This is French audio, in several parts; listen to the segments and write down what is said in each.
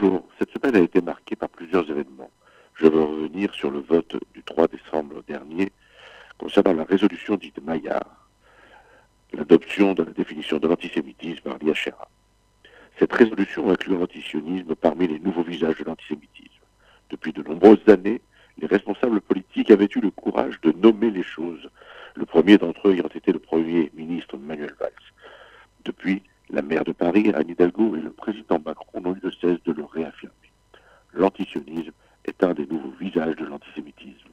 Bonjour, cette semaine a été marquée par plusieurs événements. Je veux revenir sur le vote du 3 décembre dernier concernant la résolution dite Maillard, l'adoption de la définition de l'antisémitisme par l'IHRA. Cette résolution inclut l'antisionisme parmi les nouveaux visages de l'antisémitisme. Depuis de nombreuses années, les responsables politiques avaient eu le courage de nommer les choses, le premier d'entre eux ayant été le Premier ministre Manuel Valls. Depuis, maire de Paris, Anne Hidalgo, et le président Macron n'ont eu de cesse de le réaffirmer. L'antisionisme est un des nouveaux visages de l'antisémitisme.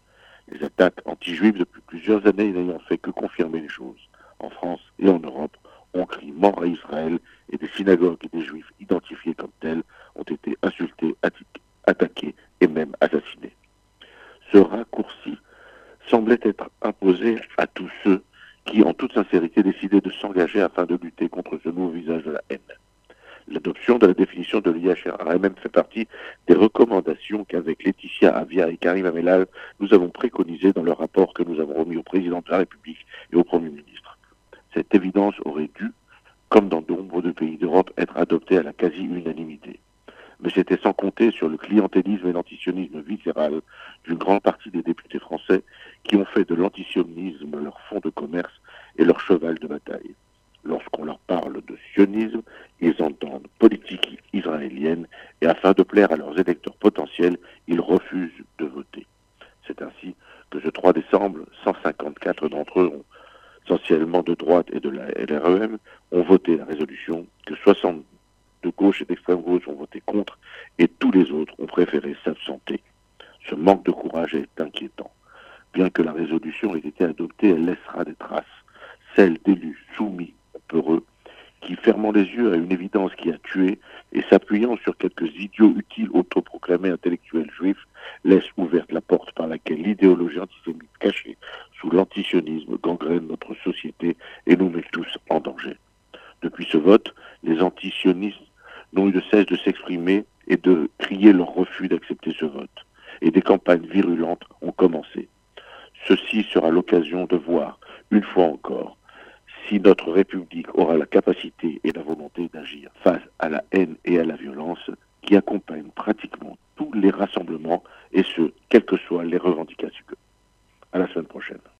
Les attaques anti-juives depuis plusieurs années n'ayant fait que confirmer les choses. En France et en Europe, on crie mort à Israël et des synagogues et des juifs identifiés comme tels ont été insultés, attaqués et même assassinés. Ce raccourci semblait être imposé à tous ceux qui, en toute sincérité, décidaient de s'engager afin de lutter contre ce nouveau visage de la haine. L'adoption de la définition de l'IHRA même fait partie des recommandations qu'avec Laetitia Avia et Karim Amelal, nous avons préconisées dans le rapport que nous avons remis au président de la République et au Premier ministre. Cette évidence aurait dû, comme dans de nombreux pays d'Europe, être adoptée à la quasi-unanimité. Mais c'était sans compter sur le clientélisme et l'antisionisme viscéral d'une grande partie des députés français qui ont fait de l'antisionisme leur fonds de commerce et leur cheval de bataille. Lorsqu'on leur parle de sionisme, ils entendent politique israélienne et afin de plaire à leurs électeurs potentiels, ils refusent de voter. C'est ainsi que ce 3 décembre, 154 d'entre eux, essentiellement de droite et de la LREM, ont voté la résolution, que 60 de gauche et d'extrême gauche ont voté contre, et tous les autres ont préféré s'absenter. Ce manque de courage est inquiétant. Bien que la résolution ait été adoptée, elle laissera des traces, celles d'élus soumis peureux, qui, fermant les yeux à une évidence qui a tué et s'appuyant sur quelques idiots utiles autoproclamés intellectuels juifs, laisse ouverte la porte par laquelle l'idéologie antisémite cachée sous l'antisionisme gangrène notre société et nous met tous en danger. Depuis ce vote, les antisionistes n'ont eu de cesse de s'exprimer et de crier leur refus d'accepter ce vote. Et des campagnes virulentes ont commencé. Ceci sera l'occasion de voir, une fois encore, si notre République aura la capacité et la volonté d'agir face à la haine et à la violence qui accompagnent pratiquement tous les rassemblements, et ce, quelles que soient les revendications. À la semaine prochaine.